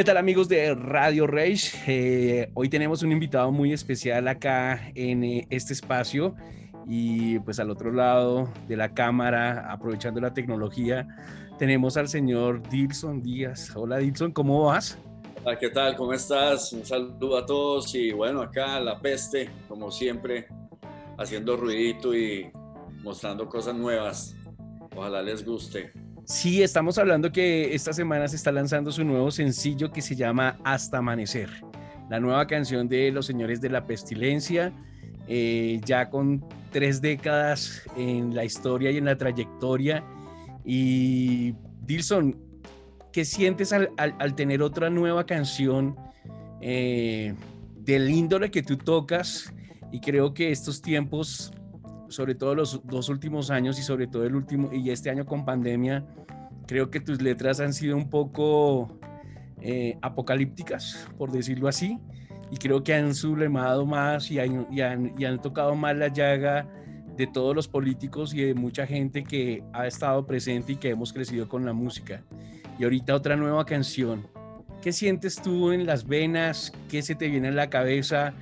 ¿Qué tal amigos de Radio Rage? Eh, hoy tenemos un invitado muy especial acá en eh, este espacio y pues al otro lado de la cámara, aprovechando la tecnología, tenemos al señor Dilson Díaz. Hola Dilson, ¿cómo vas? Hola, ¿qué tal? ¿Cómo estás? Un saludo a todos y bueno, acá la peste, como siempre, haciendo ruidito y mostrando cosas nuevas. Ojalá les guste. Sí, estamos hablando que esta semana se está lanzando su nuevo sencillo que se llama Hasta Amanecer, la nueva canción de Los Señores de la Pestilencia, eh, ya con tres décadas en la historia y en la trayectoria. Y Dilson, ¿qué sientes al, tener otra nueva canción eh, del índole que tú tocas? Y creo que estos tiempos sobre todo los dos últimos años y sobre todo el último y este año con pandemia, creo que tus letras han sido un poco eh, apocalípticas, por decirlo así, y creo que han sublemado más y han, y han, y han tocado más la llaga de todos los políticos y de mucha gente que ha estado presente y que hemos crecido con la música. Y ahorita otra nueva canción. ¿Qué sientes tú en las venas? ¿Qué se te viene a la cabeza?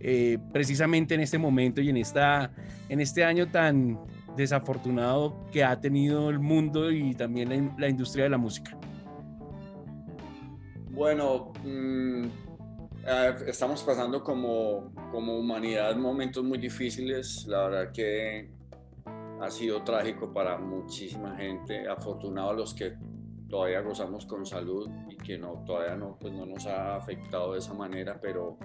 Eh, precisamente en este momento y en, esta, en este año tan desafortunado que ha tenido el mundo y también la, industria de la música? Bueno, mm, estamos pasando como, como humanidad momentos muy difíciles. La verdad que ha sido trágico para muchísima gente. Afortunado a los que todavía gozamos con salud y que no, todavía no, pues no nos ha afectado de esa manera, pero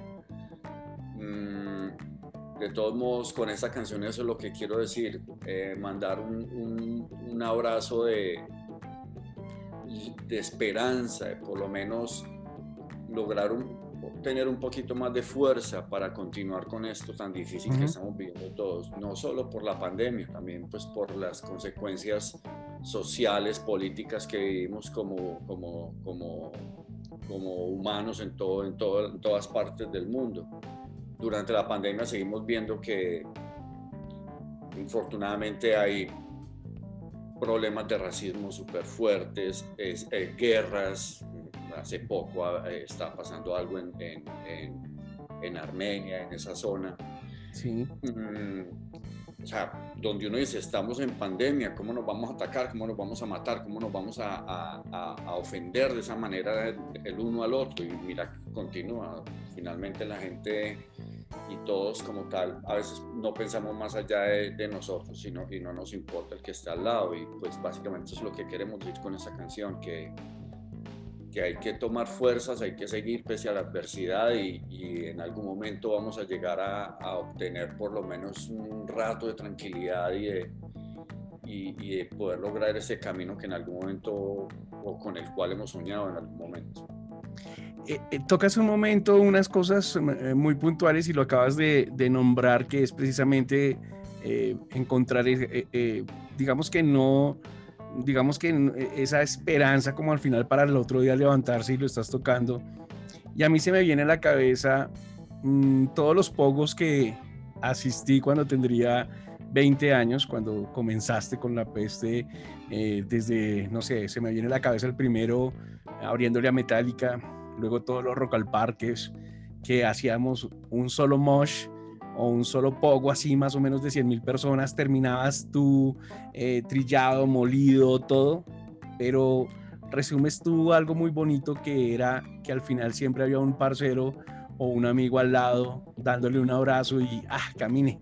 Mm, de todos modos, con esta canción eso es lo que quiero decir, eh, mandar un, un, abrazo de, de esperanza, por lo menos lograr tener un poquito más de fuerza para continuar con esto tan difícil que estamos viviendo todos, no solo por la pandemia, también pues por las consecuencias sociales, políticas que vivimos como, como, como, como humanos en, todo, en, todo, en todas partes del mundo durante la pandemia seguimos viendo que infortunadamente hay problemas de racismo súper fuertes, es, eh, guerras, hace poco ah, está pasando algo en, en, Armenia, en esa zona. Sí. Mm, o sea, donde uno dice, estamos en pandemia, ¿cómo nos vamos a atacar? ¿Cómo nos vamos a matar? ¿Cómo nos vamos a, a, a ofender de esa manera el uno al otro? Y mira, continúa. Finalmente la gente y todos como tal, a veces no pensamos más allá de, nosotros sino, y no nos importa el que está al lado y pues básicamente es lo que queremos decir con esa canción, que, que hay que tomar fuerzas, hay que seguir pese a la adversidad y, en algún momento vamos a llegar a, a, obtener por lo menos un rato de tranquilidad y de, y, de poder lograr ese camino que en algún momento o con el cual hemos soñado en algún momento. Eh, eh, tocas un momento unas cosas eh, muy puntuales y lo acabas de, nombrar, que es precisamente encontrar, digamos que no, digamos que esa esperanza como al final para el otro día levantarse y lo estás tocando. Y a mí se me viene a la cabeza mm, todos los pogos que asistí cuando tendría 20 años, cuando comenzaste con la peste, desde, no sé, se me viene a la cabeza el primero abriéndole a Metallica, luego todos los Rock al Parques, que hacíamos un solo mosh o un solo pogo así más o menos de 100 mil personas, terminabas tú eh, trillado, molido, todo, pero resumes tú algo muy bonito que era que al final siempre había un parcero o un amigo al lado dándole un abrazo y, ah, camine,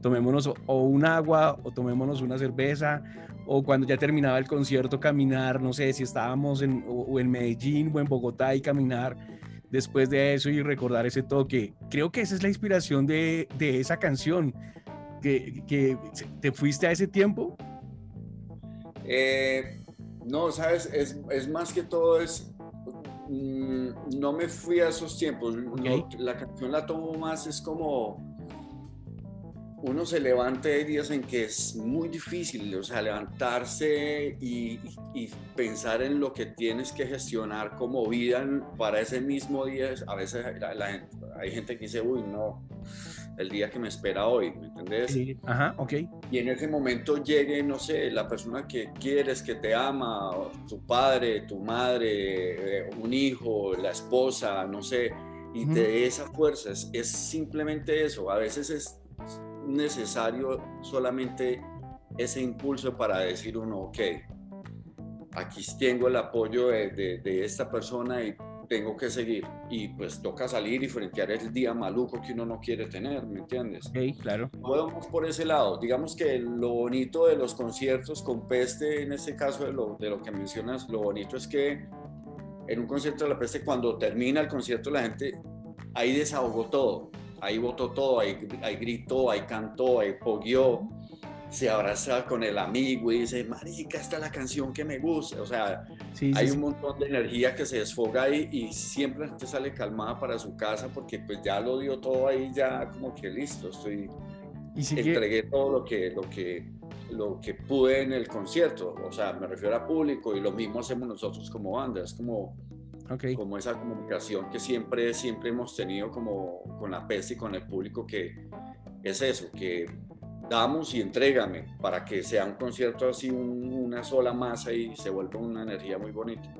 tomémonos o un agua o tomémonos una cerveza o cuando ya terminaba el concierto caminar, no sé si estábamos en, o, en Medellín o en Bogotá y caminar después de eso y recordar ese toque. Creo que esa es la inspiración de, de esa canción. Que, que, ¿Te fuiste a ese tiempo? Eh, no, sabes, es, es, más que todo es... Mm, no me fui a esos tiempos. la canción la tomo más, es como uno se levanta de días en que es muy difícil, o sea, levantarse y, pensar en lo que tienes que gestionar como vida para ese mismo día. A veces hay gente que dice, uy, no, el día que me espera hoy, ¿me entendés? Sí, ajá, ok. Y en ese momento llegue, no sé, la persona que quieres, que te ama, tu padre, tu madre, eh, un hijo, la esposa, no sé, y te dé esa fuerza, es, es simplemente eso. A veces es necesario solamente ese impulso para decir uno, ok, aquí tengo el apoyo de, de, esta persona y tengo que seguir. Y pues toca salir y frentear el día maluco que uno no quiere tener, ¿me entiendes? Sí, claro. Podemos por ese lado. Digamos que lo bonito de los conciertos con peste, en este caso de lo, de lo que mencionas, lo bonito es que en un concierto de la peste, cuando termina el concierto, la gente ahí desahogó todo. Ahí votó todo, ahí, ahí gritó, ahí cantó, ahí poguió se abraza con el amigo y dice, marica, esta es la canción que me gusta. O sea, hay un montón de energía que se desfoga ahí y siempre la gente sale calmada para su casa porque pues ya lo dio todo ahí, ya como que listo, estoy... Y entregué todo lo que, lo, que, lo que pude en el concierto. O sea, me refiero a público y lo mismo hacemos nosotros como banda. Es como, como esa comunicación que siempre, siempre hemos tenido como con la peste y con el público que es eso, que damos y entrégame para que sea un concierto así, una sola masa y se vuelva una energía muy bonita.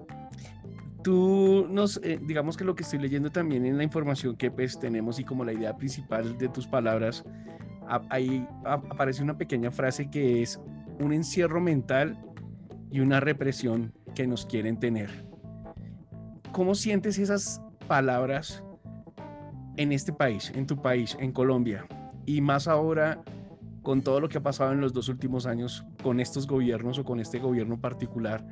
Tú nos, eh, digamos que lo que estoy leyendo también en la información que pues tenemos y como la idea principal de tus palabras, ahí aparece una pequeña frase que es un encierro mental y una represión que nos quieren tener. ¿Cómo sientes esas palabras en este país, en tu país, en Colombia? Y más ahora con todo lo que ha pasado en los dos últimos años con estos gobiernos o con este gobierno particular.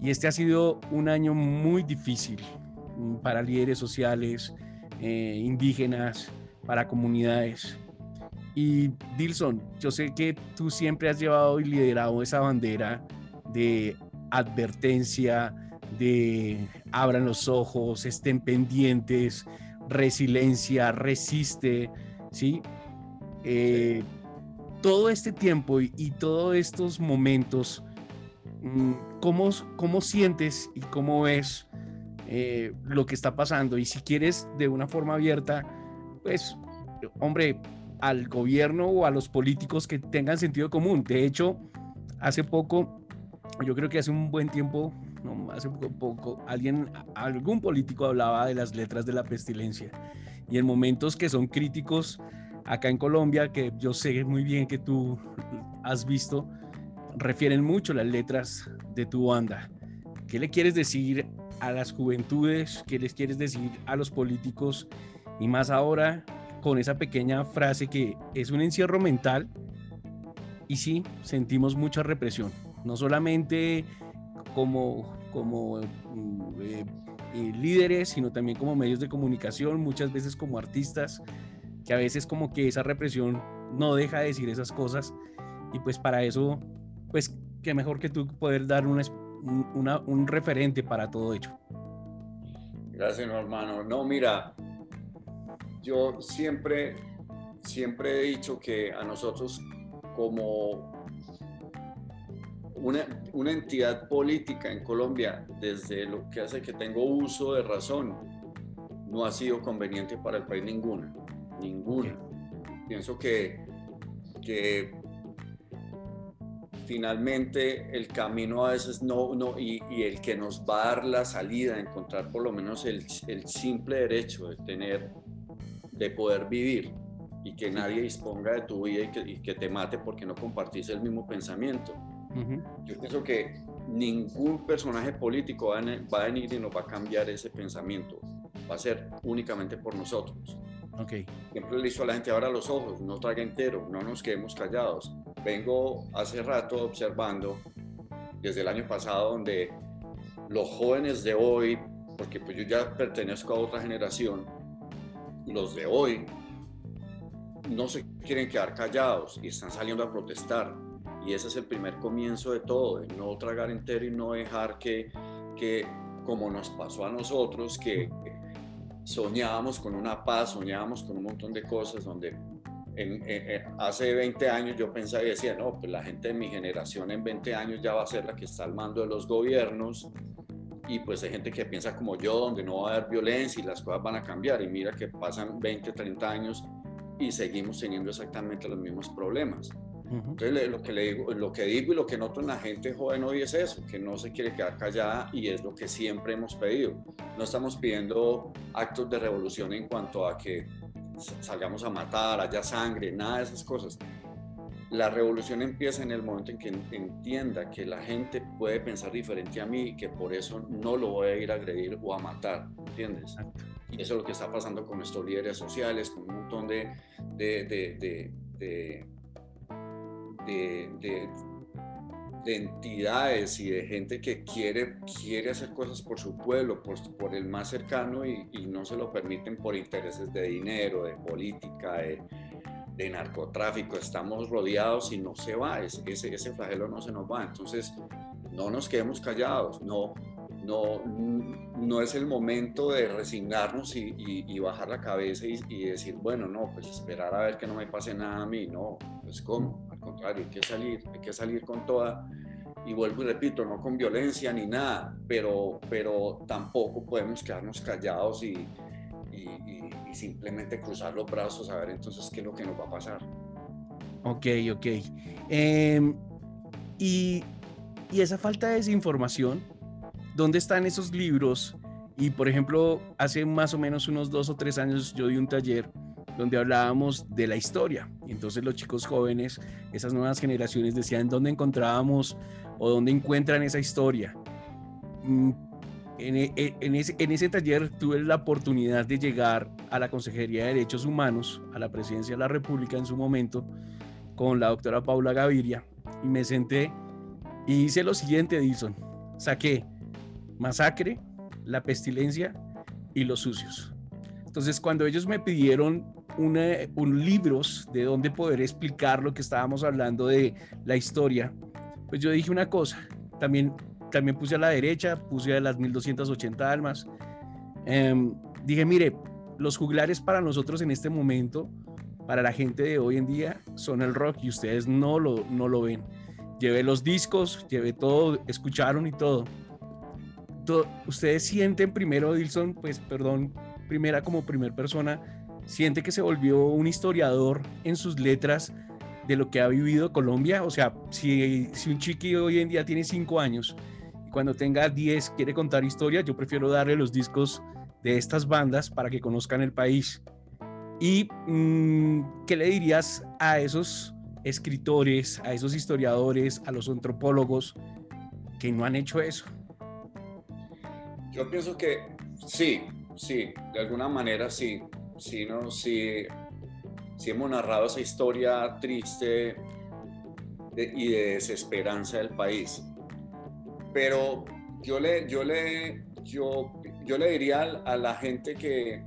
Y este ha sido un año muy difícil mm, para líderes sociales, eh, indígenas, para comunidades. Y Dilson, yo sé que tú siempre has llevado y liderado esa bandera de advertencia, de abran los ojos, estén pendientes, resiliencia, resiste, ¿sí? Eh, todo este tiempo y, todos estos momentos, mm, ¿cómo, ¿cómo, sientes y cómo ves eh, lo que está pasando? Y si quieres de una forma abierta, pues, hombre, al gobierno o a los políticos que tengan sentido común. De hecho, hace poco, yo creo que hace un buen tiempo, hace poco, poco alguien, algún político hablaba de las letras de la pestilencia. Y en momentos que son críticos, acá en Colombia, que yo sé muy bien que tú has visto, refieren mucho las letras de tu banda. ¿Qué le quieres decir a las juventudes? ¿Qué les quieres decir a los políticos? Y más ahora con esa pequeña frase que es un encierro mental. Y sí, sentimos mucha represión. No solamente como, como mm, eh, eh, líderes, sino también como medios de comunicación, muchas veces como artistas que a veces como que esa represión no deja de decir esas cosas y pues para eso, pues qué mejor que tú poder dar una, un referente para todo ello. Gracias, hermano. No, mira, yo siempre, siempre he dicho que a nosotros como una, una, entidad política en Colombia, desde lo que hace que tengo uso de razón, no ha sido conveniente para el país ninguna ninguna. Pienso que, que finalmente el camino a veces no, no y, el que nos va a dar la salida, encontrar por lo menos el, el, simple derecho de tener, de poder vivir y que nadie disponga de tu vida y que, y que te mate porque no compartís el mismo pensamiento. Yo pienso que ningún personaje político va a, va a venir y nos va a cambiar ese pensamiento, va a ser únicamente por nosotros. Okay. Siempre le hizo a la gente ahora los ojos, no traga entero, no nos quedemos callados. Vengo hace rato observando desde el año pasado donde los jóvenes de hoy, porque pues yo ya pertenezco a otra generación, los de hoy no se quieren quedar callados y están saliendo a protestar. Y ese es el primer comienzo de todo, de no tragar entero y no dejar que, que como nos pasó a nosotros, que soñábamos con una paz, soñábamos con un montón de cosas donde hace 20 años yo pensaba y decía, no, pues la gente de mi generación en 20 años ya va a ser la que está al mando de los gobiernos y pues hay gente que piensa como yo, donde no va a haber violencia y las cosas van a cambiar y mira que pasan 20, 30 años y seguimos teniendo exactamente los mismos problemas. Entonces, lo que, le digo, lo que digo y lo que noto en la gente joven hoy es eso, que no se quiere quedar callada y es lo que siempre hemos pedido. No estamos pidiendo actos de revolución en cuanto a que salgamos a matar, haya sangre, nada de esas cosas. La revolución empieza en el momento en que entienda que la gente puede pensar diferente a mí y que por eso no lo voy a ir a agredir o a matar, ¿entiendes? Y eso es lo que está pasando con estos líderes sociales, con un montón de, de, de, de de, entidades y de gente que quiere, quiere hacer cosas por su pueblo, por, por el más cercano y, no se lo permiten por intereses de dinero, de política, de, narcotráfico. Estamos rodeados y no se va, ese, ese, flagelo no se nos va. Entonces, no nos quedemos callados, no, no, no es el momento de resignarnos y, bajar la cabeza y, y, decir, bueno, no, pues esperar a ver que no me pase nada a mí, no, pues cómo, contrario, hay que salir, hay que salir con toda. Y vuelvo y repito, no con violencia ni nada, pero, pero tampoco podemos quedarnos callados y, y, simplemente cruzar los brazos a ver entonces qué es lo que nos va a pasar. Ok, ok. Em, y, y esa falta de desinformación, ¿dónde están esos libros? Y por ejemplo, hace más o menos unos dos o tres años yo di un taller donde hablábamos de la historia. Entonces los chicos jóvenes, esas nuevas generaciones decían dónde encontrábamos o dónde encuentran esa historia. Mm, en, e, e, en, ese, en ese taller tuve la oportunidad de llegar a la Consejería de Derechos Humanos, a la Presidencia de la República en su momento, con la doctora Paula Gaviria, y me senté y hice lo siguiente, Edison. Saqué masacre, la pestilencia y los sucios. Entonces, cuando ellos me pidieron un libros de donde poder explicar lo que estábamos hablando de la historia, pues yo dije una cosa, también, también puse a la derecha, puse a las 1280 almas. Em, dije, mire, los juglares para nosotros en este momento, para la gente de hoy en día, son el rock y ustedes no lo, no lo ven. Llevé los discos, llevé todo, escucharon y todo. todo ustedes sienten primero, Dilson, pues perdón, primera como primer persona, siente que se volvió un historiador en sus letras de lo que ha vivido Colombia. O sea, si, si un chiqui hoy en día tiene cinco años y cuando tenga 10 quiere contar historia, yo prefiero darle los discos de estas bandas para que conozcan el país. ¿Y mm, qué le dirías a esos escritores, a esos historiadores, a los antropólogos que no han hecho eso? Yo pienso que sí, sí, de alguna manera sí si, ¿no? si, hemos narrado esa historia triste y de desesperanza del país. Pero yo le, yo le, yo, yo le diría a la gente que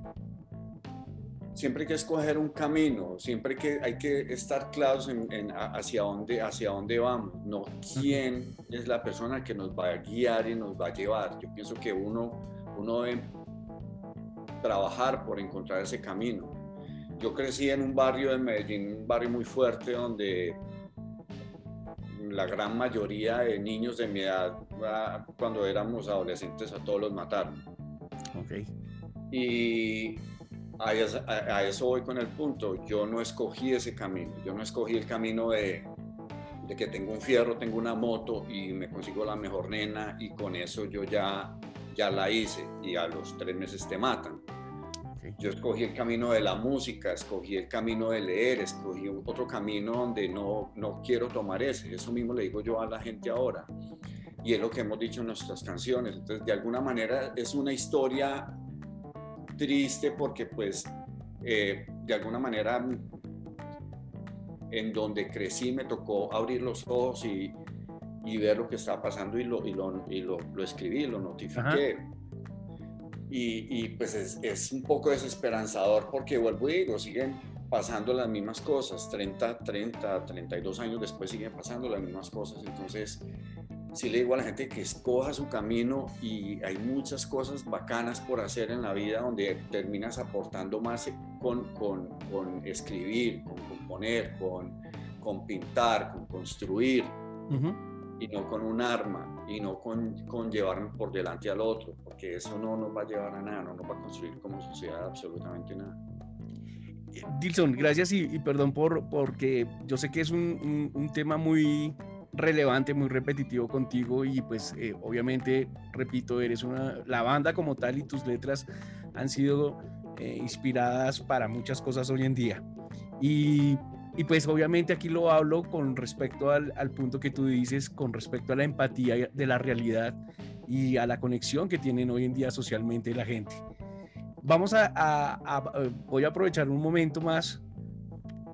siempre hay que escoger un camino, siempre que hay que estar claros en, hacia, dónde, hacia dónde vamos, no quién es la persona que nos va a guiar y nos va a llevar. Yo pienso que uno, uno trabajar por encontrar ese camino. Yo crecí en un barrio de Medellín, un barrio muy fuerte donde la gran mayoría de niños de mi edad, ah, cuando éramos adolescentes, a todos los mataron. Okay. Y a eso, a eso, voy con el punto. Yo no escogí ese camino. Yo no escogí el camino de, de, que tengo un fierro, tengo una moto y me consigo la mejor nena y con eso yo ya ya la hice y a los tres meses te matan. Yo escogí el camino de la música, escogí el camino de leer, escogí otro camino donde no, no quiero tomar ese. Eso mismo le digo yo a la gente ahora. Y es lo que hemos dicho en nuestras canciones. Entonces, de alguna manera es una historia triste porque pues eh, de alguna manera en donde crecí me tocó abrir los ojos y, y ver lo que estaba pasando y lo, y lo, y lo, lo escribí, lo notifiqué. Y, y, pues es, es, un poco desesperanzador porque vuelvo y digo, siguen pasando las mismas cosas, 30, 30, 32 años después siguen pasando las mismas cosas. Entonces, sí le digo a la gente que escoja su camino y hay muchas cosas bacanas por hacer en la vida donde terminas aportando más con, con, con escribir, con componer, con, con pintar, con construir y no con un arma y no con, con llevar por delante al otro, porque eso no nos va a llevar a nada, no nos va a construir como sociedad absolutamente nada. Dilson, gracias y, perdón por porque yo sé que es un, un, tema muy relevante, muy repetitivo contigo y pues eh, obviamente, repito, eres una, la banda como tal y tus letras han sido eh, inspiradas para muchas cosas hoy en día. Y, y, pues obviamente aquí lo hablo con respecto al, al punto que tú dices, con respecto a la empatía de la realidad y a la conexión que tienen hoy en día socialmente la gente. Vamos a, voy a aprovechar un momento más.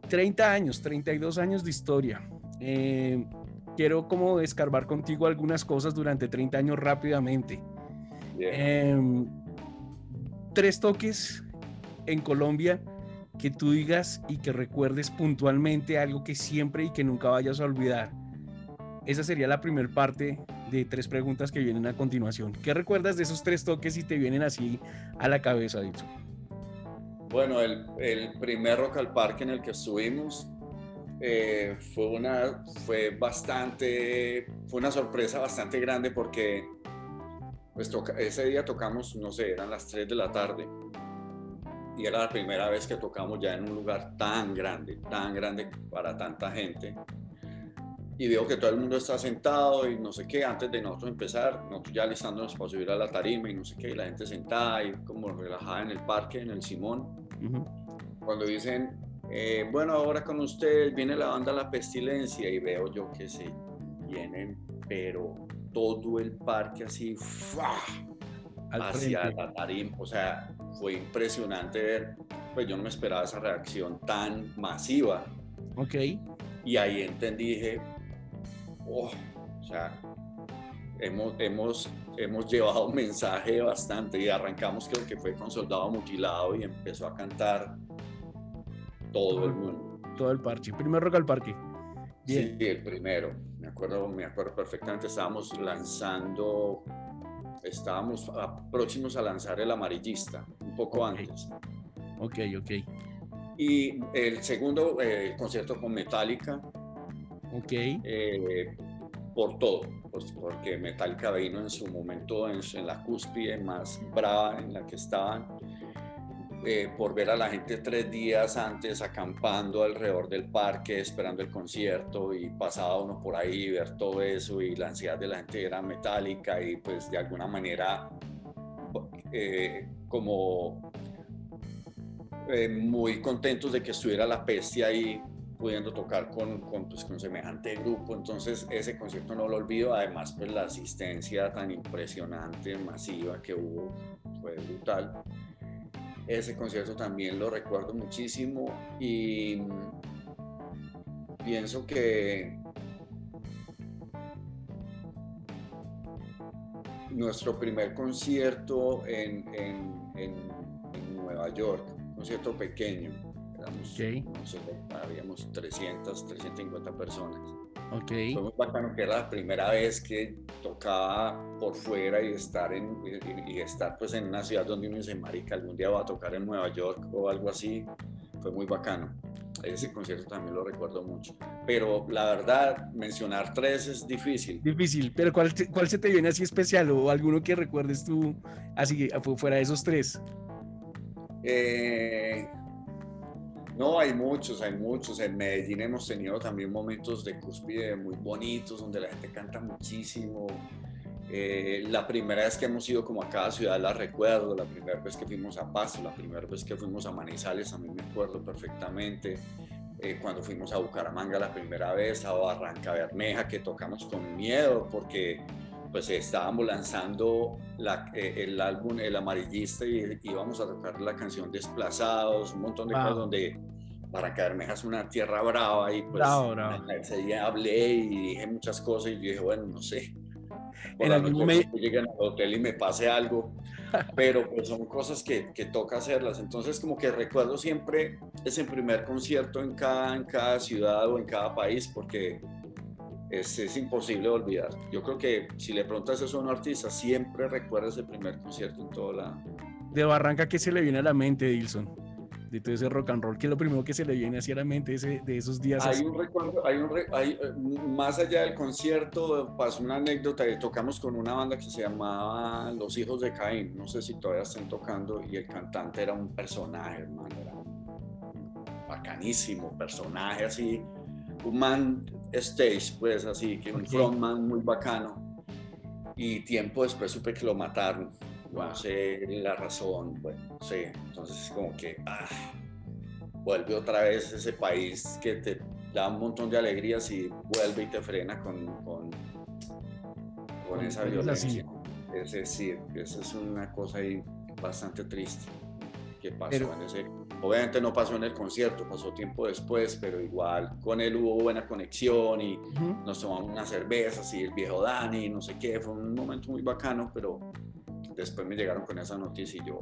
30 años, 32 años de historia. Eh, quiero como escarbar contigo algunas cosas durante 30 años rápidamente. Em, tres toques en Colombia que tú digas y que recuerdes puntualmente algo que siempre y que nunca vayas a olvidar. Esa sería la primera parte de tres preguntas que vienen a continuación. ¿Qué recuerdas de esos tres toques y te vienen así a la cabeza, dicho? Bueno, el, primer Rock al Parque en el que estuvimos eh, fue, una, fue bastante, fue una sorpresa bastante grande porque pues, ese día tocamos, no sé, eran las 3 de la tarde y era la primera vez que tocamos ya en un lugar tan grande, tan grande para tanta gente. Y veo que todo el mundo está sentado y no sé qué, antes de nosotros empezar, nosotros ya listándonos para subir a la tarima y no sé qué, y la gente sentada y como relajada en el parque, en el Simón. Cuando dicen, eh, bueno, ahora con ustedes viene la banda La Pestilencia y veo yo que se vienen, pero todo el parque así, hacia la tarima, o sea, fue impresionante ver, pues yo no me esperaba esa reacción tan masiva. Ok. Y ahí entendí, dije, oh, o sea, hemos, hemos, hemos llevado un mensaje bastante y arrancamos creo que fue con Soldado Mutilado y empezó a cantar todo el mundo. Todo el parche, primer rock al parque. Sí, el primero. Me acuerdo, me acuerdo perfectamente, estábamos lanzando, estábamos próximos a lanzar el amarillista, un poco antes. Ok, ok. Y el segundo, eh, el concierto con Metallica, Ok. Eh, por todo, pues porque Metallica vino en su momento en, la cúspide más brava en la que estaban, eh, por ver a la gente tres días antes acampando alrededor del parque esperando el concierto y pasaba uno por ahí y ver todo eso y la ansiedad de la gente era metálica y pues de alguna manera eh, como muy contentos de que estuviera la peste ahí pudiendo tocar con, con, pues, con semejante grupo. Entonces ese concierto no lo olvido. Además, pues la asistencia tan impresionante, masiva que hubo, fue brutal. Ese concierto también lo recuerdo muchísimo y pienso que nuestro primer concierto en, en, en Nueva York, concierto pequeño, habíamos 300, 350 personas. Okay. Fue muy bacano que era la primera vez que tocaba por fuera y estar, en, y, estar pues en una ciudad donde uno dice, marica, algún día va a tocar en Nueva York o algo así. Fue muy bacano. Ese concierto también lo recuerdo mucho. Pero la verdad, mencionar tres es difícil. Difícil, pero ¿cuál, cuál se te viene así especial o alguno que recuerdes tú así fuera de esos tres? Eh, no, hay muchos, hay muchos. En Medellín hemos tenido también momentos de cúspide muy bonitos, donde la gente canta muchísimo. Eh, la primera vez que hemos ido como a cada ciudad la recuerdo, la primera vez que fuimos a Pasto, la primera vez que fuimos a Manizales también me acuerdo perfectamente. Eh, cuando fuimos a Bucaramanga la primera vez, a Barranca Bermeja, que tocamos con miedo porque pues estábamos lanzando eh, el álbum El Amarillista y íbamos a tocar la canción Desplazados, un montón de cosas donde Barranca Bermeja es una tierra brava y pues ese día hablé y dije muchas cosas y yo dije, bueno, no sé. en algún momento lleguen al hotel y me pase algo, pero pues son cosas que, que, toca hacerlas. Entonces como que recuerdo siempre ese primer concierto en cada, en cada ciudad o en cada país porque es, es, imposible olvidar. Yo creo que si le preguntas eso a un artista, siempre recuerda ese primer concierto en todo la... De Barranca, ¿qué se le viene a la mente, Dilson? De todo ese rock and roll, ¿qué es lo primero que se le viene hacia la mente ese, de esos días? Hay un recuerdo, hay un hay, eh, más allá del concierto, pasó una anécdota, tocamos con una banda que se llamaba Los Hijos de Caín, no sé si todavía están tocando, y el cantante era un personaje, hermano, era bacanísimo, personaje así, un man stage, pues así, que un frontman muy bacano. Y tiempo después supe que lo mataron. No sé la razón, bueno, sí. Entonces, como que ah, vuelve otra vez ese país que te da un montón de alegrías y vuelve y te frena con, con, con esa violencia. Es decir, esa es una cosa ahí bastante triste que pasó en ese Obviamente no pasó en el concierto, pasó tiempo después, pero igual con él hubo buena conexión y nos tomamos unas cervezas y el viejo Dani, no sé qué, fue un momento muy bacano, pero después me llegaron con esa noticia y yo...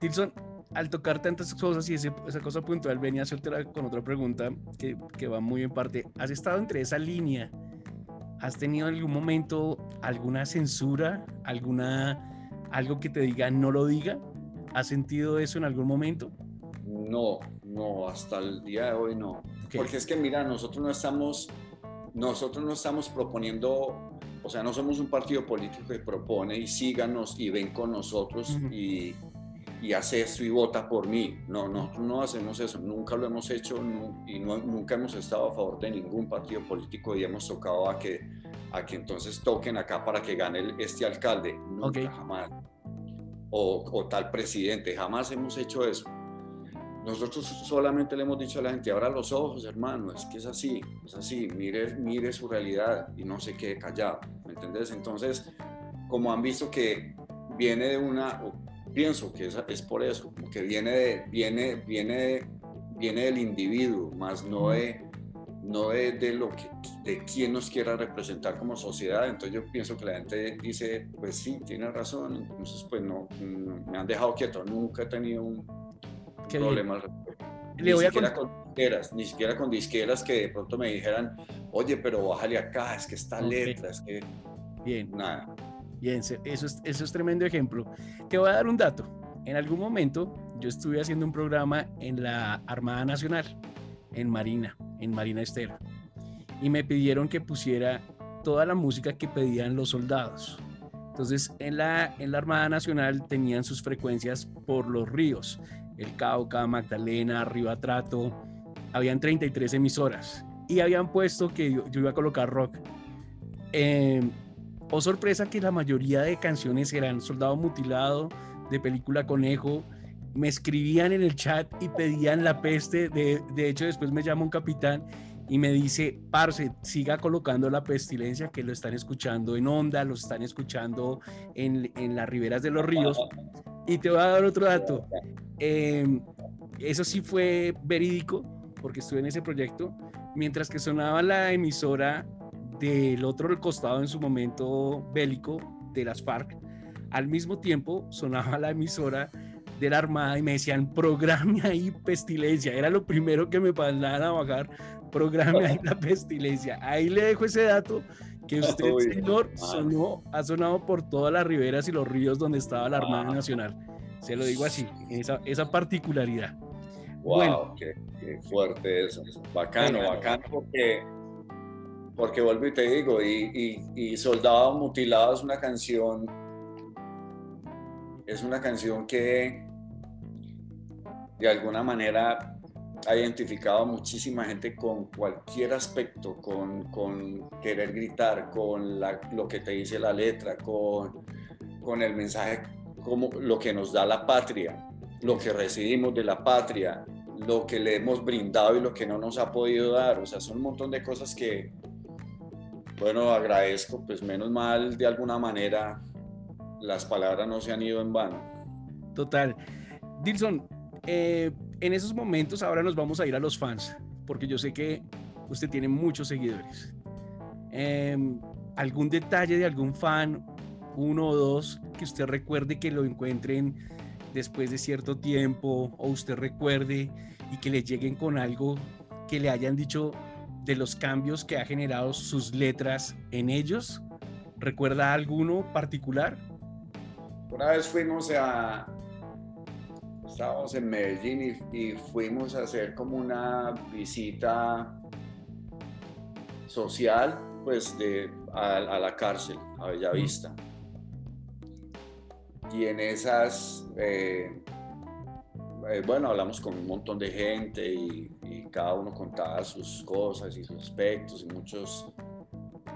Tilson, al tocar tantas cosas y esa cosa puntual, venía a hacerte con otra pregunta que, que va muy en parte. ¿Has estado entre esa línea? ¿Has tenido en algún momento alguna censura, alguna, algo que te diga no lo diga? ¿Has sentido eso en algún momento? No, no, hasta el día de hoy no. Porque es que mira, nosotros no estamos, nosotros no estamos proponiendo, o sea, no somos un partido político que propone y síganos y ven con nosotros y, y, hace esto y vota por mí. No, nosotros no hacemos eso, nunca lo hemos hecho y nunca hemos estado a favor de ningún partido político y hemos tocado a que, a que entonces toquen acá para que gane este alcalde. Nunca, jamás o, tal presidente. Jamás hemos hecho eso. Nosotros solamente le hemos dicho a la gente, abra los ojos, hermano, es que es así, es así, mire, mire su realidad y no se quede callado, ¿me entiendes? Entonces, como han visto que viene de una, pienso que es, es por eso, que viene, de, viene, viene, viene del individuo, más no de no de, de, lo que, de quién nos quiera representar como sociedad. Entonces yo pienso que la gente dice, pues sí, tiene razón, entonces pues no, me han dejado quieto, nunca he tenido un problema ni siquiera con disqueras, ni siquiera con disqueras que de pronto me dijeran, oye, pero bájale acá, es que está letra, es que... Bien. Nada. Bien, eso es, eso es tremendo ejemplo. Te voy a dar un dato. En algún momento yo estuve haciendo un programa en la Armada Nacional en Marina, en Marina Estera. Y me pidieron que pusiera toda la música que pedían los soldados. Entonces, en la, en la Armada Nacional tenían sus frecuencias por los ríos, el Cauca, Magdalena, Río Atrato, habían 33 emisoras y habían puesto que yo, iba a colocar rock. Eh, oh sorpresa que la mayoría de canciones eran Soldado Mutilado, de película Conejo, me escribían en el chat y pedían la peste. De, de hecho, después me llama un capitán y me dice, Parce, siga colocando la pestilencia que lo están escuchando en Onda, lo están escuchando en, en las riberas de los ríos. Y te voy a dar otro dato. Em, eso sí fue verídico, porque estuve en ese proyecto. Mientras que sonaba la emisora del otro costado en su momento bélico de las FARC, al mismo tiempo sonaba la emisora de la Armada y me decían, programe ahí pestilencia. Era lo primero que me mandaban a bajar, programe ahí la pestilencia. Ahí le dejo ese dato que usted, señor, sonó, ha sonado por todas las riberas y los ríos donde estaba la Armada Nacional. Se lo digo así, esa, esa particularidad. Wow, bueno, qué, fuerte eso. Bacano, bacano porque, porque vuelvo y te digo, y, y, y Soldado Mutilado es una canción, es una canción que de alguna manera ha identificado a muchísima gente con cualquier aspecto, con, con querer gritar, con lo que te dice la letra, con, con el mensaje, como lo que nos da la patria, lo que recibimos de la patria, lo que le hemos brindado y lo que no nos ha podido dar. O sea, son un montón de cosas que, bueno, agradezco, pues menos mal de alguna manera las palabras no se han ido en vano. Total. Dilson, eh, en esos momentos ahora nos vamos a ir a los fans, porque yo sé que usted tiene muchos seguidores. Em, ¿Algún detalle de algún fan, uno o dos, que usted recuerde que lo encuentren después de cierto tiempo o usted recuerde y que le lleguen con algo que le hayan dicho de los cambios que ha generado sus letras en ellos? ¿Recuerda alguno particular? Una vez fuimos a, estábamos en Medellín y, fuimos a hacer como una visita social, pues, de, a, la cárcel, a Bellavista. Y en esas, eh, eh, bueno, hablamos con un montón de gente y, cada uno contaba sus cosas y sus aspectos y muchos,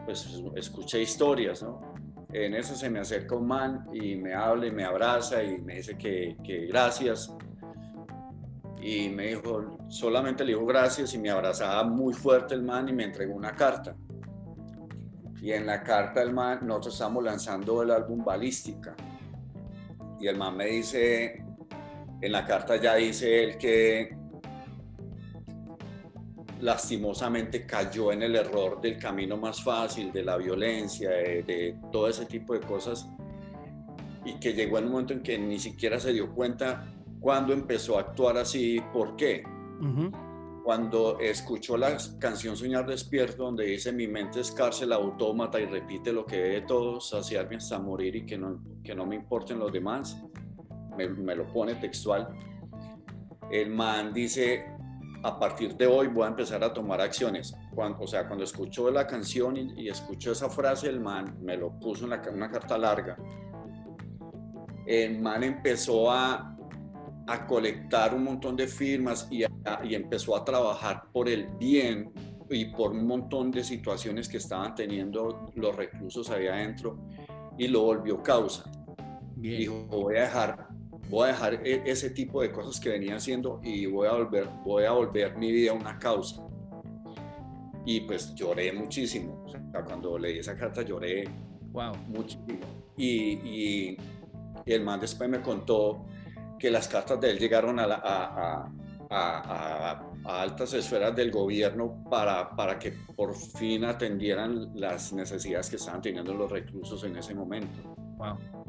pues escuché historias, ¿no? En eso se me acerca un man y me habla y me abraza y me dice que, que gracias. Y me dijo, solamente le dijo gracias y me abrazaba muy fuerte el man y me entregó una carta. Y en la carta del man, nosotros estamos lanzando el álbum Balística. Y el man me dice, en la carta ya dice él que lastimosamente cayó en el error del camino más fácil, de la violencia, de, todo ese tipo de cosas, y que llegó en un momento en que ni siquiera se dio cuenta cuando empezó a actuar así, por qué. Cuando escuchó la canción Soñar Despierto, donde dice mi mente es cárcel autómata y repite lo que ve de todos, saciarme hasta morir y que no, que no me importen los demás, me, lo pone textual, el man dice, a partir de hoy voy a empezar a tomar acciones. Cuando, o sea, cuando escuchó la canción y, escuchó esa frase, el man me lo puso en una carta larga. El man empezó a, a colectar un montón de firmas y, y empezó a trabajar por el bien y por un montón de situaciones que estaban teniendo los reclusos ahí adentro y lo volvió causa. Dijo, voy a dejar voy a dejar e, ese tipo de cosas que venía haciendo y voy a volver, voy a volver mi vida una causa. Y pues lloré muchísimo. cuando leí esa carta lloré wow. muchísimo. Y, y, el man después me contó que las cartas de él llegaron a, a, a, a, altas esferas del gobierno para, para que por fin atendieran las necesidades que estaban teniendo los reclusos en ese momento. Wow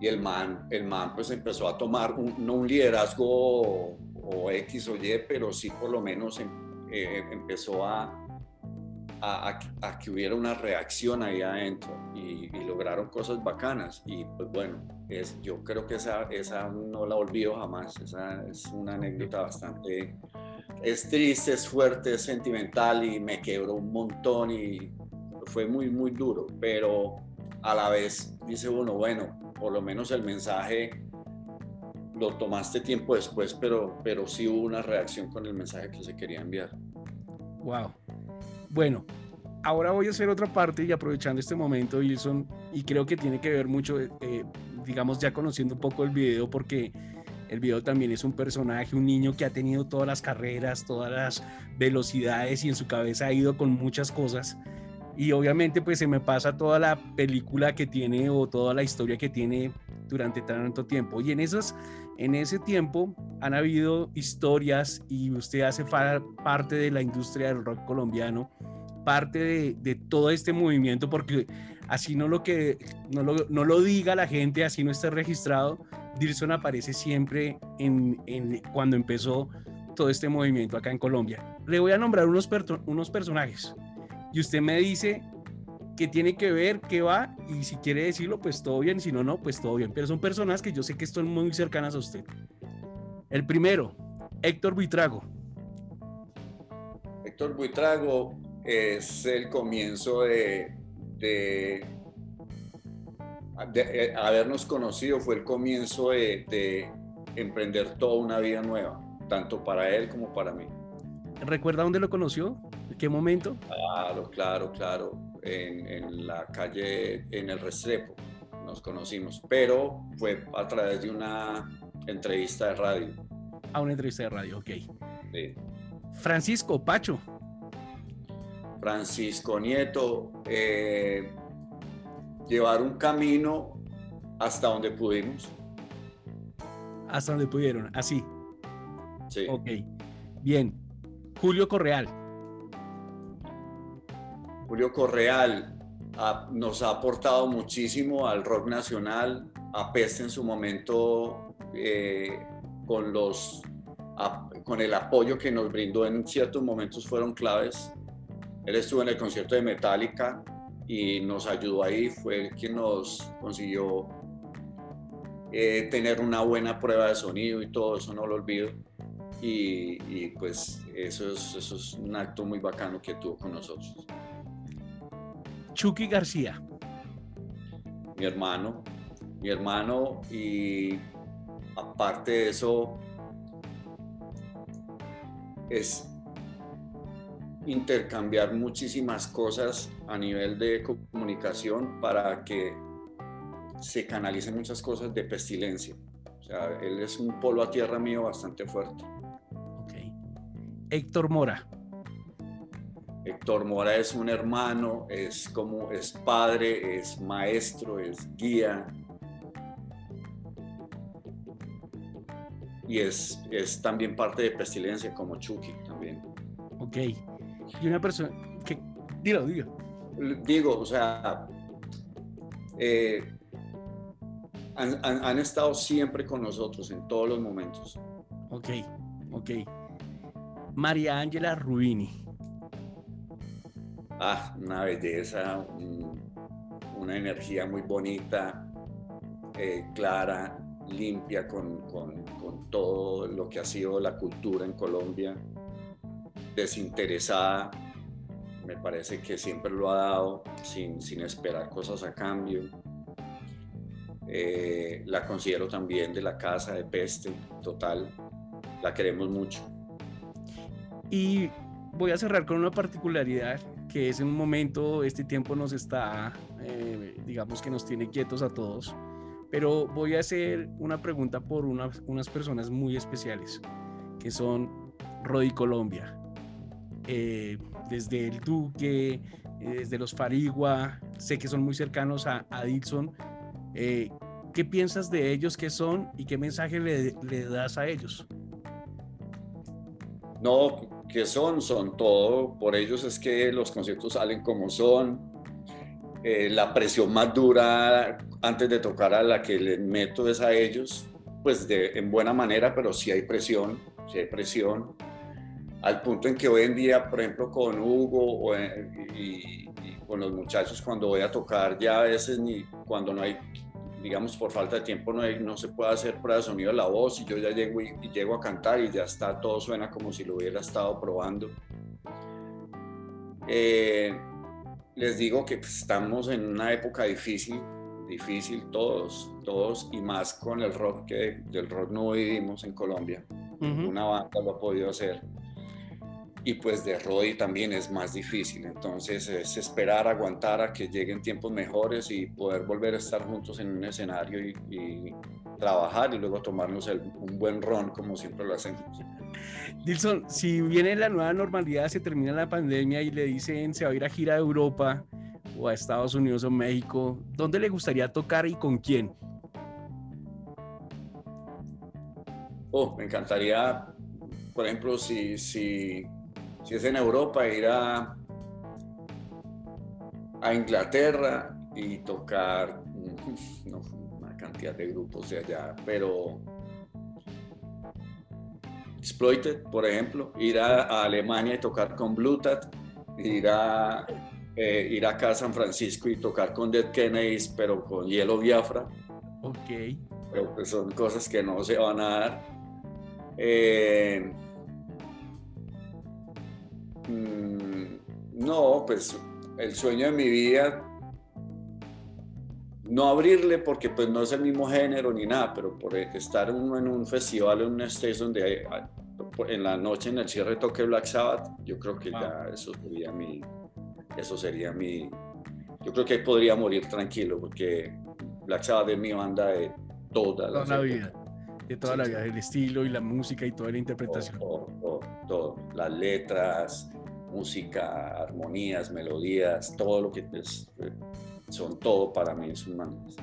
y el man, el man pues empezó a tomar un, no un liderazgo o, X o Y, pero sí por lo menos em, eh, empezó a, a, a, que hubiera una reacción ahí adentro y, lograron cosas bacanas. Y pues bueno, es, yo creo que esa, esa no la olvido jamás, esa es una anécdota bastante, es triste, es fuerte, es sentimental y me quebró un montón y fue muy, muy duro, pero a la vez dice uno, bueno, por lo menos el mensaje lo tomaste tiempo después, pero, pero sí hubo una reacción con el mensaje que se quería enviar. Wow. Bueno, ahora voy a hacer otra parte y aprovechando este momento, Wilson, y creo que tiene que ver mucho, eh, digamos, ya conociendo un poco el video, porque el video también es un personaje, un niño que ha tenido todas las carreras, todas las velocidades y en su cabeza ha ido con muchas cosas y obviamente pues se me pasa toda la película que tiene o toda la historia que tiene durante tanto tiempo. Y en, esos, en ese tiempo han habido historias y usted hace parte de la industria del rock colombiano, parte de, todo este movimiento, porque así no lo, que, no lo, no lo diga la gente, así no esté registrado, Dilson aparece siempre en, cuando empezó todo este movimiento acá en Colombia. Le voy a nombrar unos, unos personajes y usted me dice qué tiene que ver, qué va, y si quiere decirlo, pues todo bien, si no, no, pues todo bien. Pero son personas que yo sé que están muy cercanas a usted. El primero, Héctor Buitrago. Héctor Buitrago es el comienzo de, de, eh, habernos conocido, fue el comienzo de, de emprender toda una vida nueva, tanto para él como para mí. ¿Recuerda dónde lo conoció? ¿En qué momento? Claro, claro, claro. En, la calle, en el Restrepo, nos conocimos, pero fue a través de una entrevista de radio. A ah, una entrevista de radio, ok. Francisco Pacho. Francisco Nieto, eh, llevar un camino hasta donde pudimos. Hasta donde pudieron, así. Sí. Ok. Bien. Julio Correal. Julio Correal nos ha aportado muchísimo al rock nacional, a Peste en su momento eh, con, los, con el apoyo que nos brindó en ciertos momentos fueron claves. Él estuvo en el concierto de Metallica y nos ayudó ahí, fue el quien nos consiguió eh, tener una buena prueba de sonido y todo eso, no lo olvido y, pues eso es, eso es un acto muy bacano que tuvo con nosotros. Chucky García. Mi hermano, mi hermano y aparte de eso, es intercambiar muchísimas cosas a nivel de comunicación para que se canalicen muchas cosas de pestilencia. O sea, él es un polo a tierra mío bastante fuerte. Ok. Héctor Mora. Héctor Mora es un hermano, es como es padre, es maestro, es guía. Y es, es también parte de Pestilencia como Chucky también. Ok. Y una persona que... Dilo, dilo. Digo, o sea, eh, han, han, estado siempre con nosotros en todos los momentos. Ok, ok. María Ángela Ruini. Ah, una belleza, una energía muy bonita, eh, clara, limpia con, con, todo lo que ha sido la cultura en Colombia, desinteresada, me parece que siempre lo ha dado sin, sin esperar cosas a cambio. Eh, la considero también de la casa de peste, total, la queremos mucho. Y voy a cerrar con una particularidad que es un momento, este tiempo nos está, eh, digamos que nos tiene quietos a todos, pero voy a hacer una pregunta por unas personas muy especiales, que son Rodi Colombia. Eh, desde el Duque, eh, desde los Farigua, sé que son muy cercanos a, a Dixon. ¿Qué piensas de ellos qué son y qué mensaje le, le das a ellos? No, que son, son todo. Por ellos es que los conciertos salen como son. Eh, la presión más dura antes de tocar a la que les meto es a ellos, pues de, en buena manera, pero sí hay presión, sí hay presión. Al punto en que hoy en día, por ejemplo, con Hugo y, y con los muchachos, cuando voy a tocar, ya a veces ni cuando no hay digamos, por falta de tiempo no, no se puede hacer prueba de sonido de la voz y yo ya llego y, llego a cantar y ya está, todo suena como si lo hubiera estado probando. Eh, les digo que pues, estamos en una época difícil, difícil todos, todos y más con el rock que del rock no vivimos en Colombia. Una banda lo ha podido hacer y pues de Roddy también es más difícil. Entonces es esperar, aguantar a que lleguen tiempos mejores y poder volver a estar juntos en un escenario y, trabajar y luego tomarnos un buen ron como siempre lo hacemos. Dilson, si viene la nueva normalidad, se termina la pandemia y le dicen se va a ir a gira a Europa o a Estados Unidos o México, ¿dónde le gustaría tocar y con quién? Oh, me encantaría, por ejemplo, si, si si es en Europa, ir a, a Inglaterra y tocar una cantidad de grupos de allá, pero Exploited, por ejemplo, ir a, Alemania y tocar con Blutat, ir a, eh, ir acá a San Francisco y tocar con Dead Kennedys, pero con Hielo Biafra. Ok. Pero pues son cosas que no se van a dar. Eh, no, pues el sueño de mi vida, no abrirle porque pues no es el mismo género ni nada, pero por estar uno en un festival, en un stage donde en la noche en el cierre toque Black Sabbath, yo creo que ya eso sería mi, eso sería mi, yo creo que podría morir tranquilo porque Black Sabbath es mi banda de toda, la vida. de toda la vida, el estilo y la música y toda la interpretación. Todo, todo, las letras, música, armonías, melodías, todo lo que es, eh, son todo para mí, son manos.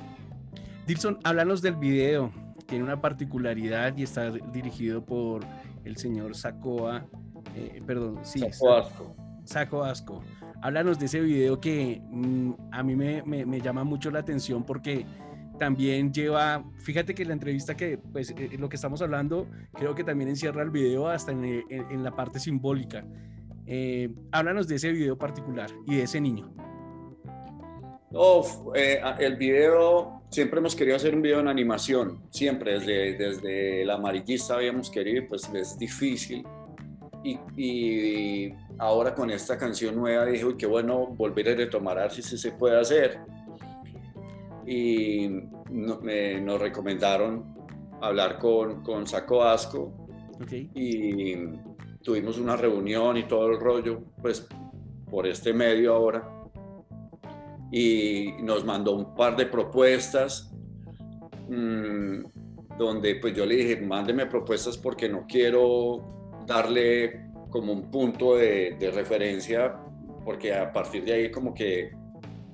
Dilson, háblanos del video. Tiene una particularidad y está dirigido por el señor Sacoa, eh, perdón, sí. Saco Asco. Saco Asco. Háblanos de ese video que mm, a mí me, me, me llama mucho la atención porque también lleva, fíjate que la entrevista que, pues, eh, lo que estamos hablando, creo que también encierra el video hasta en, eh, en, la parte simbólica. Eh, háblanos de ese video particular y de ese niño. Oh, el video, siempre hemos querido hacer un video en animación, siempre, desde, desde el amarillista habíamos querido, pues es difícil. Y, y ahora con esta canción nueva dije, uy, qué bueno volver a retomar si se puede hacer y nos recomendaron hablar con, con Saco Asco y, tuvimos una reunión y todo el rollo, pues por este medio ahora, y nos mandó un par de propuestas, mmm, donde pues yo le dije, mándeme propuestas porque no quiero darle como un punto de referencia, porque a partir de ahí como que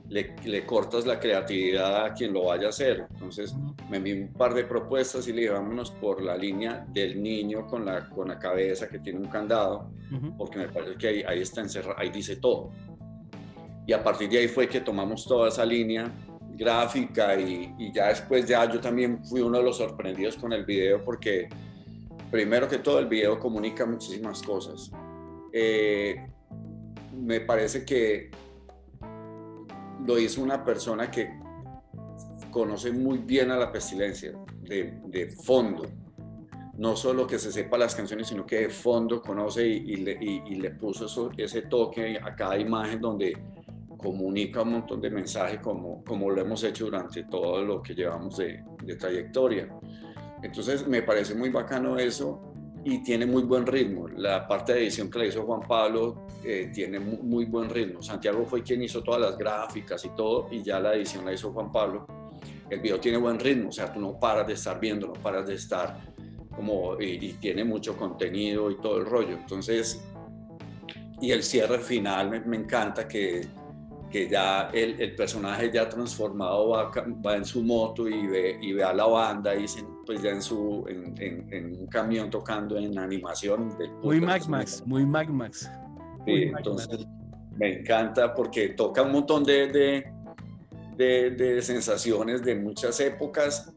le, le, cortas la creatividad a quien lo vaya a hacer. Entonces me envió un par de propuestas y le dije, vámonos por la línea del niño con la, con la cabeza que tiene un candado, porque me parece que ahí, ahí está encerrado, ahí dice todo. Y a partir de ahí fue que tomamos toda esa línea gráfica y, y, ya después ya yo también fui uno de los sorprendidos con el video porque primero que todo el video comunica muchísimas cosas. Eh, me parece que lo hizo una persona que conoce muy bien a la pestilencia, de, de fondo. No solo que se sepa las canciones, sino que de fondo conoce y, y, le, y le, puso eso, ese toque a cada imagen donde comunica un montón de mensajes como, como lo hemos hecho durante todo lo que llevamos de, de trayectoria. Entonces me parece muy bacano eso y tiene muy buen ritmo. La parte de edición que la hizo Juan Pablo eh, tiene muy, buen ritmo. Santiago fue quien hizo todas las gráficas y todo, y ya la edición la hizo Juan Pablo. El video tiene buen ritmo, o sea, tú no paras de estar viendo, no paras de estar como, y, tiene mucho contenido y todo el rollo. Entonces, y el cierre final me encanta que que ya el, el, personaje ya transformado va, va, en su moto y ve, y ve a la banda y se, pues ya en, su, en, en, en, un camión tocando en animación. Del muy Max Max, muy Max Max. Sí, entonces me encanta porque toca un montón de, de, de, de sensaciones de muchas épocas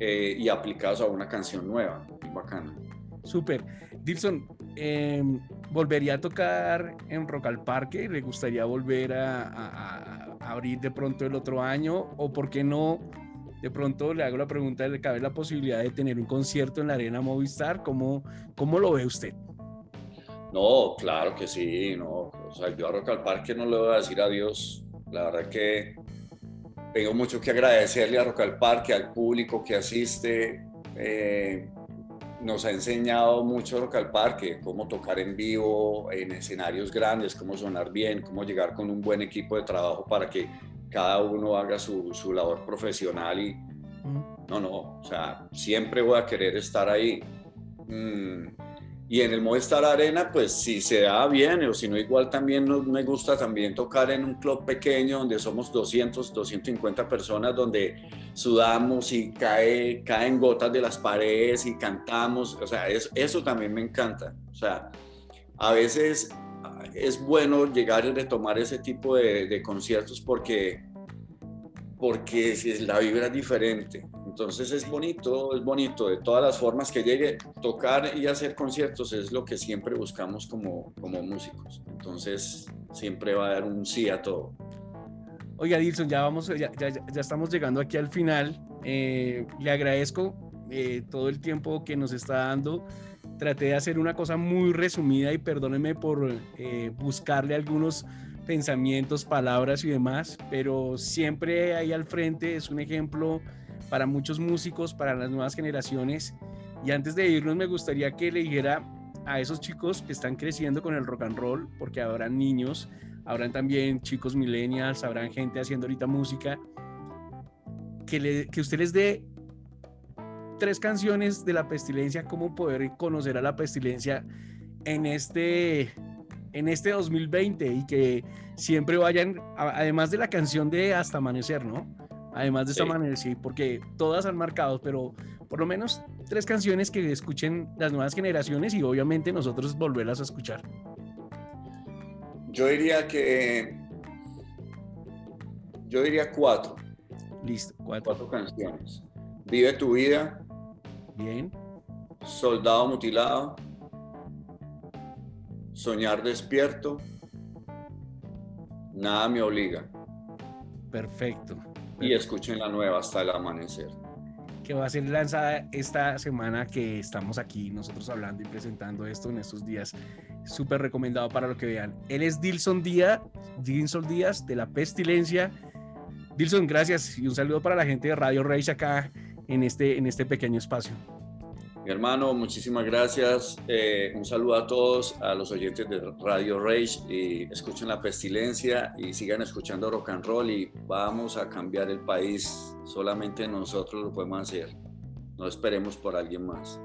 eh, y aplicados a una canción nueva. Muy bacana. Súper. Dilson, eh, ¿volvería a tocar en Rock al Parque? ¿Le gustaría volver a, abrir de pronto el otro año? ¿O por qué no? De pronto le hago la pregunta, ¿le cabe la posibilidad de tener un concierto en la Arena Movistar? ¿Cómo, cómo lo ve usted? No, claro que sí, no. Yo a Rock al Parque no le voy a decir adiós. La verdad que tengo mucho que agradecerle a Rock al Parque, al público que asiste. Eh, nos ha enseñado mucho Rock al Parque, cómo tocar en vivo, en escenarios grandes, cómo sonar bien, cómo llegar con un buen equipo de trabajo para que cada uno haga su, su labor profesional y no, no, o sea, siempre voy a querer estar ahí. Mm. Y en el Movistar Arena, pues si se da bien, o si no, igual también me gusta también tocar en un club pequeño donde somos 200, 250 personas, donde sudamos y cae, caen gotas de las paredes y cantamos. O sea, eso, eso también me encanta. O sea, a veces es bueno llegar y retomar ese tipo de, de conciertos porque, porque la vibra es diferente. Entonces es bonito, es bonito, de todas las formas que llegue, tocar y hacer conciertos es lo que siempre buscamos como, como músicos. Entonces siempre va a dar un sí a todo. Oiga, Dilson, ya, vamos, ya, ya, ya estamos llegando aquí al final. Eh, le agradezco eh, todo el tiempo que nos está dando. Traté de hacer una cosa muy resumida y perdóneme por eh, buscarle algunos pensamientos, palabras y demás, pero siempre ahí al frente es un ejemplo para muchos músicos, para las nuevas generaciones. Y antes de irnos, me gustaría que le dijera a esos chicos que están creciendo con el rock and roll, porque habrán niños, habrán también chicos millennials, habrán gente haciendo ahorita música, que, le, que usted les dé tres canciones de la pestilencia, cómo poder conocer a la pestilencia en este, en este 2020 y que siempre vayan, además de la canción de Hasta Amanecer, ¿no? Además de esta sí. manera, sí, porque todas han marcado, pero por lo menos tres canciones que escuchen las nuevas generaciones y obviamente nosotros volverlas a escuchar. Yo diría que. Yo diría cuatro. Listo, cuatro. Cuatro canciones. Vive tu vida. Bien. Soldado mutilado. Soñar despierto. Nada me obliga. Perfecto y escuchen la nueva hasta el amanecer. Que va a ser lanzada esta semana que estamos aquí nosotros hablando y presentando esto en estos días. Súper recomendado para lo que vean. Él es Dilson Díaz, Dilson Díaz de La Pestilencia. Dilson, gracias y un saludo para la gente de Radio Rage acá en este, en este pequeño espacio. Mi hermano, muchísimas gracias. Eh, un saludo a todos, a los oyentes de Radio Rage y escuchen la pestilencia y sigan escuchando rock and roll y vamos a cambiar el país. Solamente nosotros lo podemos hacer. No esperemos por alguien más.